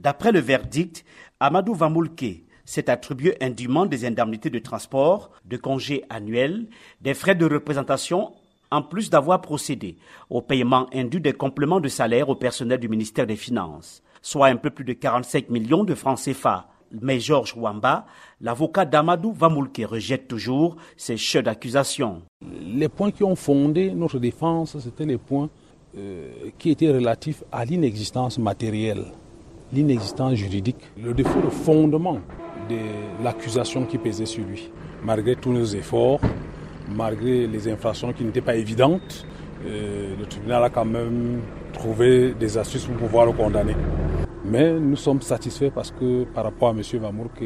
D'après le verdict, Amadou Vamoulke s'est attribué indûment des indemnités de transport, de congés annuels, des frais de représentation, en plus d'avoir procédé au paiement indu des compléments de salaire au personnel du ministère des Finances, soit un peu plus de 45 millions de francs CFA. Mais Georges Wamba, l'avocat d'Amadou Vamoulke, rejette toujours ces chefs d'accusation. Les points qui ont fondé notre défense, c'était les points euh, qui étaient relatifs à l'inexistence matérielle, l'inexistence juridique, le défaut de fondement de l'accusation qui pesait sur lui. Malgré tous nos efforts, malgré les infractions qui n'étaient pas évidentes, euh, le tribunal a quand même trouvé des astuces pour pouvoir le condamner. Mais nous sommes satisfaits parce que par rapport à M. Vamourke,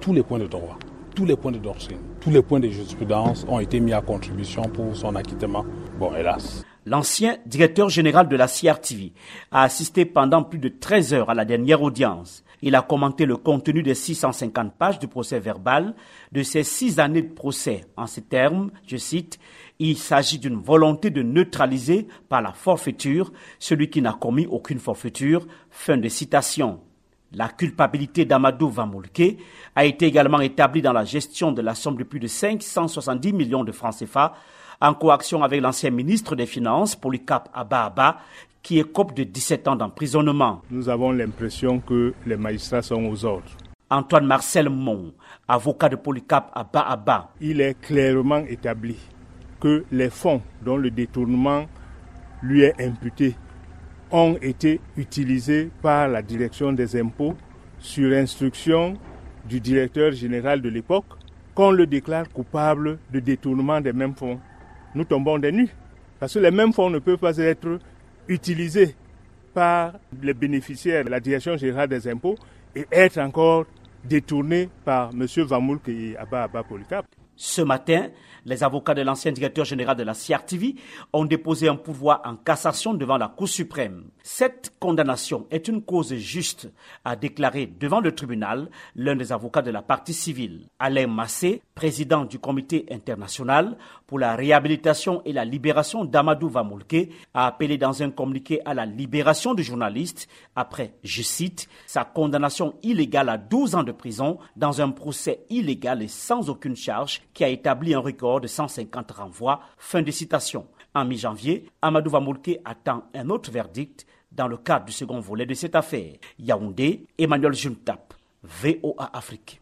tous les points de droit, tous les points de doctrine, tous les points de jurisprudence ont été mis à contribution pour son acquittement. Bon, hélas. L'ancien directeur général de la CRTV a assisté pendant plus de 13 heures à la dernière audience. Il a commenté le contenu des 650 pages du procès verbal de ces six années de procès. En ces termes, je cite, il s'agit d'une volonté de neutraliser par la forfaiture celui qui n'a commis aucune forfaiture. Fin de citation. La culpabilité d'Amadou Vamoulke a été également établie dans la gestion de la somme de plus de 570 millions de francs CFA en coaction avec l'ancien ministre des Finances, Polycap Abba qui est cope de 17 ans d'emprisonnement. Nous avons l'impression que les magistrats sont aux ordres. Antoine Marcel Mon, avocat de Polycap Abba Abba. Il est clairement établi que les fonds dont le détournement lui est imputé ont été utilisés par la direction des impôts sur instruction du directeur général de l'époque, qu'on le déclare coupable de détournement des mêmes fonds nous tombons des nues. Parce que les mêmes fonds ne peuvent pas être utilisés par les bénéficiaires de la Direction générale des impôts et être encore détournés par M. Vamoulk et Abba Abba Polycap. Ce matin, les avocats de l'ancien directeur général de la CRTV ont déposé un pouvoir en cassation devant la Cour suprême. Cette condamnation est une cause juste, a déclaré devant le tribunal l'un des avocats de la partie civile. Alain Massé, président du comité international pour la réhabilitation et la libération d'Amadou Vamoulke, a appelé dans un communiqué à la libération du journaliste après, je cite, sa condamnation illégale à 12 ans de prison dans un procès illégal et sans aucune charge qui a établi un record de 150 renvois. Fin de citation. En mi-janvier, Amadou Vamoulke attend un autre verdict dans le cadre du second volet de cette affaire. Yaoundé, Emmanuel Juntap, VOA Afrique.